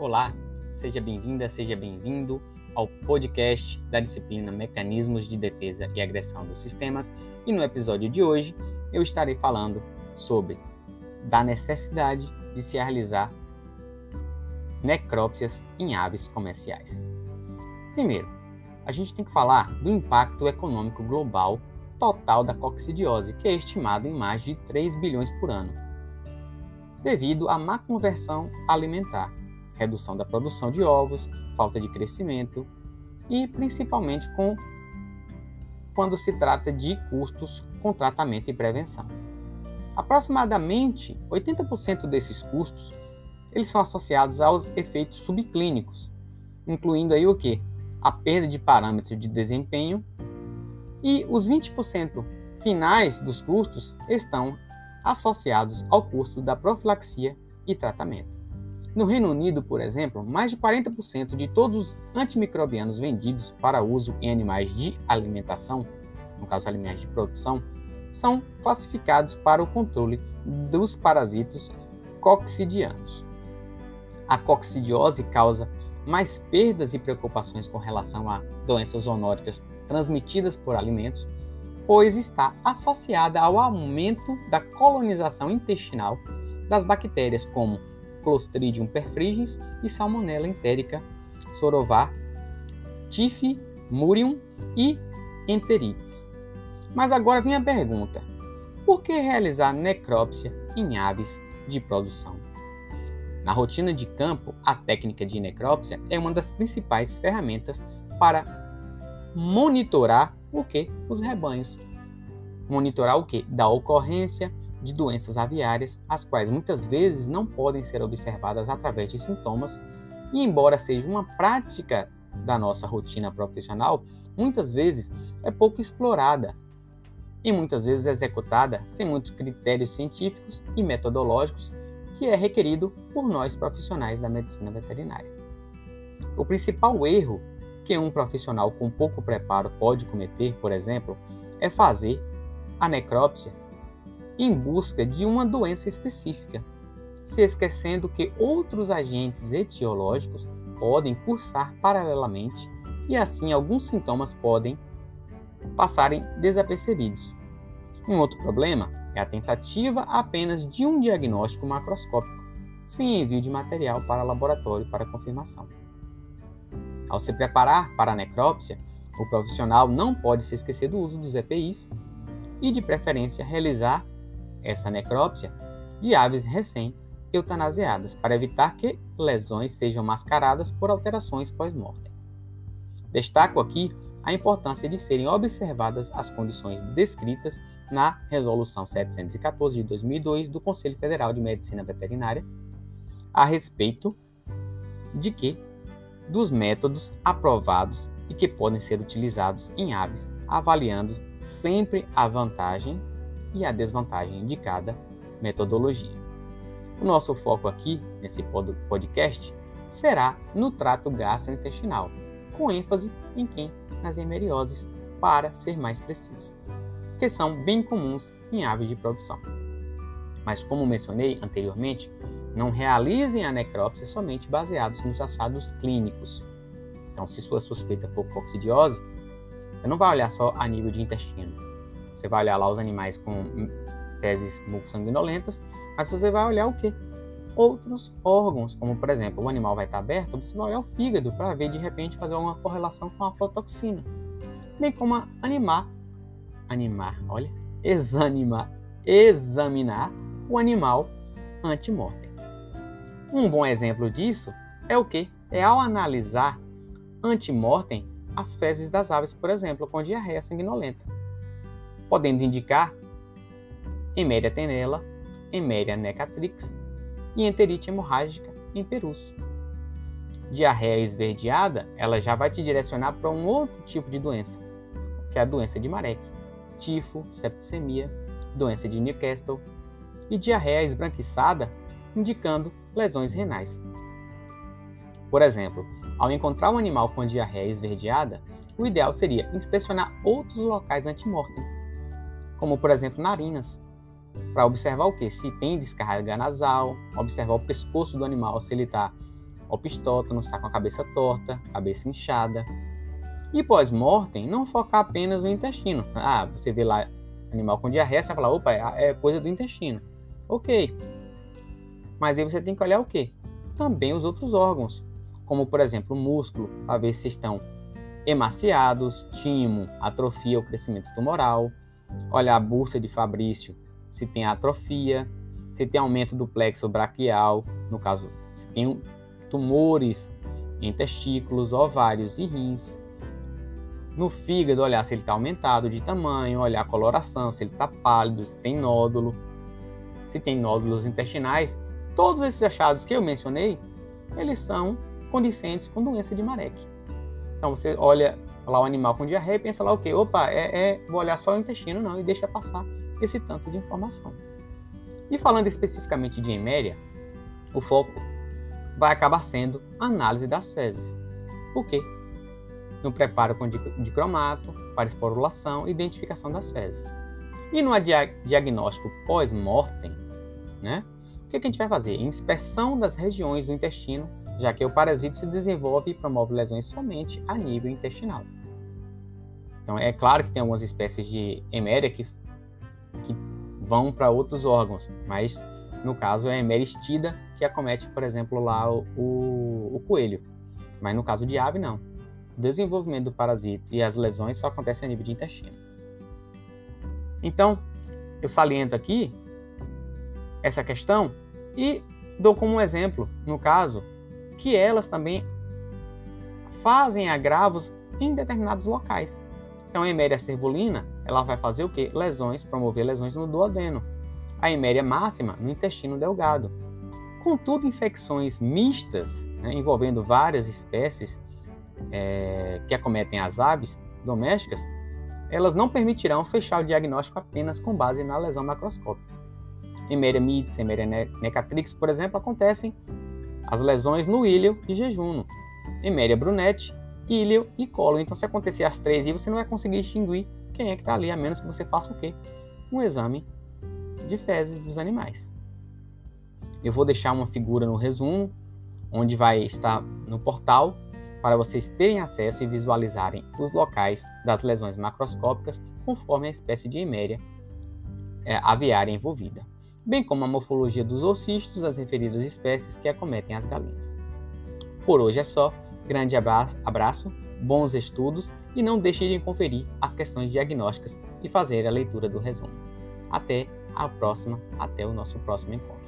Olá, seja bem-vinda, seja bem-vindo ao podcast da disciplina Mecanismos de Defesa e Agressão dos Sistemas. E no episódio de hoje eu estarei falando sobre da necessidade de se realizar necrópsias em aves comerciais. Primeiro, a gente tem que falar do impacto econômico global total da coccidiose, que é estimado em mais de 3 bilhões por ano, devido à má conversão alimentar, redução da produção de ovos, falta de crescimento e principalmente com quando se trata de custos com tratamento e prevenção. Aproximadamente 80% desses custos eles são associados aos efeitos subclínicos, incluindo aí o que? A perda de parâmetros de desempenho e os 20% finais dos custos estão associados ao custo da profilaxia e tratamento. No Reino Unido, por exemplo, mais de 40% de todos os antimicrobianos vendidos para uso em animais de alimentação, no caso animais de produção, são classificados para o controle dos parasitos coccidianos. A coccidiose causa mais perdas e preocupações com relação a doenças zoonóticas transmitidas por alimentos, pois está associada ao aumento da colonização intestinal das bactérias como Clostridium perfringens e Salmonella entérica sorovar, Tif murium e Enterites. Mas agora vem a pergunta: por que realizar necrópsia em aves de produção? Na rotina de campo, a técnica de necrópsia é uma das principais ferramentas para monitorar o que? Os rebanhos. Monitorar o que? Da ocorrência de doenças aviárias, as quais muitas vezes não podem ser observadas através de sintomas, e embora seja uma prática da nossa rotina profissional, muitas vezes é pouco explorada e muitas vezes executada sem muitos critérios científicos e metodológicos que é requerido por nós profissionais da medicina veterinária. O principal erro que um profissional com pouco preparo pode cometer, por exemplo, é fazer a necrópsia em busca de uma doença específica, se esquecendo que outros agentes etiológicos podem cursar paralelamente e assim alguns sintomas podem passarem desapercebidos. Um outro problema é a tentativa apenas de um diagnóstico macroscópico, sem envio de material para laboratório para confirmação. Ao se preparar para a necrópsia, o profissional não pode se esquecer do uso dos EPIs e, de preferência, realizar essa necrópsia de aves recém-eutanasiadas para evitar que lesões sejam mascaradas por alterações pós-mortem. Destaco aqui a importância de serem observadas as condições descritas na Resolução 714 de 2002 do Conselho Federal de Medicina Veterinária a respeito de que dos métodos aprovados e que podem ser utilizados em aves, avaliando sempre a vantagem e a desvantagem de cada metodologia. O nosso foco aqui nesse podcast será no trato gastrointestinal, com ênfase em quem nas hemerioses, para ser mais preciso, que são bem comuns em aves de produção. Mas como mencionei anteriormente, não realizem a necrópsia somente baseados nos achados clínicos. Então, se sua suspeita for coccidiose, você não vai olhar só a nível de intestino. Você vai olhar lá os animais com fezes mucosanguinolentas, mas você vai olhar o quê? Outros órgãos, como por exemplo, o animal vai estar aberto, você vai olhar o fígado para ver de repente fazer uma correlação com a aflatoxina. Bem como animar, animar, olha, examinar, examinar o animal antemortem. Um bom exemplo disso é o que? É ao analisar antemortem as fezes das aves, por exemplo, com diarreia sanguinolenta, podendo indicar Eméria tenela, Eméria necatrix e enterite hemorrágica em perus. Diarreia esverdeada, ela já vai te direcionar para um outro tipo de doença, que é a doença de Marek, tifo, septicemia, doença de Newcastle e diarreia esbranquiçada, indicando lesões renais. Por exemplo, ao encontrar um animal com diarreia esverdeada, o ideal seria inspecionar outros locais antemortem, como por exemplo narinas, para observar o que? Se tem descarga nasal, observar o pescoço do animal, se ele está opistótono, está com a cabeça torta, cabeça inchada. E pós-mortem, não focar apenas no intestino. Ah, você vê lá animal com diarreia, você vai falar, opa, é coisa do intestino. Ok. Mas aí você tem que olhar o quê? Também os outros órgãos, como por exemplo o músculo, para ver se estão emaciados, timo, atrofia ou crescimento tumoral. Olhar a bursa de Fabrício, se tem atrofia, se tem aumento do plexo braquial, no caso, se tem tumores em testículos, ovários e rins. No fígado, olhar se ele está aumentado de tamanho, olhar a coloração, se ele está pálido, se tem nódulo, se tem nódulos intestinais. Todos esses achados que eu mencionei, eles são condicentes com doença de Marek. Então você olha lá o animal com diarreia e pensa lá o quê? Opa, é, é, vou olhar só o intestino, não, e deixa passar esse tanto de informação. E falando especificamente de eméria, o foco vai acabar sendo a análise das fezes. Por quê? No preparo com dicromato, para esporulação e identificação das fezes. E no diagnóstico pós-mortem, né? O que a gente vai fazer? Inspeção das regiões do intestino, já que o parasito se desenvolve e promove lesões somente a nível intestinal. Então, é claro que tem algumas espécies de eméria que, que vão para outros órgãos, mas no caso é a emeristida que acomete, por exemplo, lá o, o, o coelho. Mas no caso de ave, não. O desenvolvimento do parasito e as lesões só acontecem a nível de intestino. Então, eu saliento aqui essa questão e dou como exemplo, no caso, que elas também fazem agravos em determinados locais. Então, a eméria cervulina, ela vai fazer o quê? Lesões, promover lesões no duodeno. A eméria máxima no intestino delgado. Contudo, infecções mistas, né, envolvendo várias espécies é, que acometem as aves domésticas, elas não permitirão fechar o diagnóstico apenas com base na lesão macroscópica. Eméria mites, eméria necatrix, por exemplo, acontecem as lesões no ilho e jejuno. Eméria brunete ilho e colo. Então, se acontecer as três e você não vai conseguir distinguir quem é que está ali, a menos que você faça o quê? Um exame de fezes dos animais. Eu vou deixar uma figura no resumo, onde vai estar no portal, para vocês terem acesso e visualizarem os locais das lesões macroscópicas conforme a espécie de eméria é, aviária envolvida, bem como a morfologia dos ossistos das referidas espécies que acometem as galinhas. Por hoje é só. Grande abraço, bons estudos e não deixe de conferir as questões diagnósticas e fazer a leitura do resumo. Até a próxima, até o nosso próximo encontro.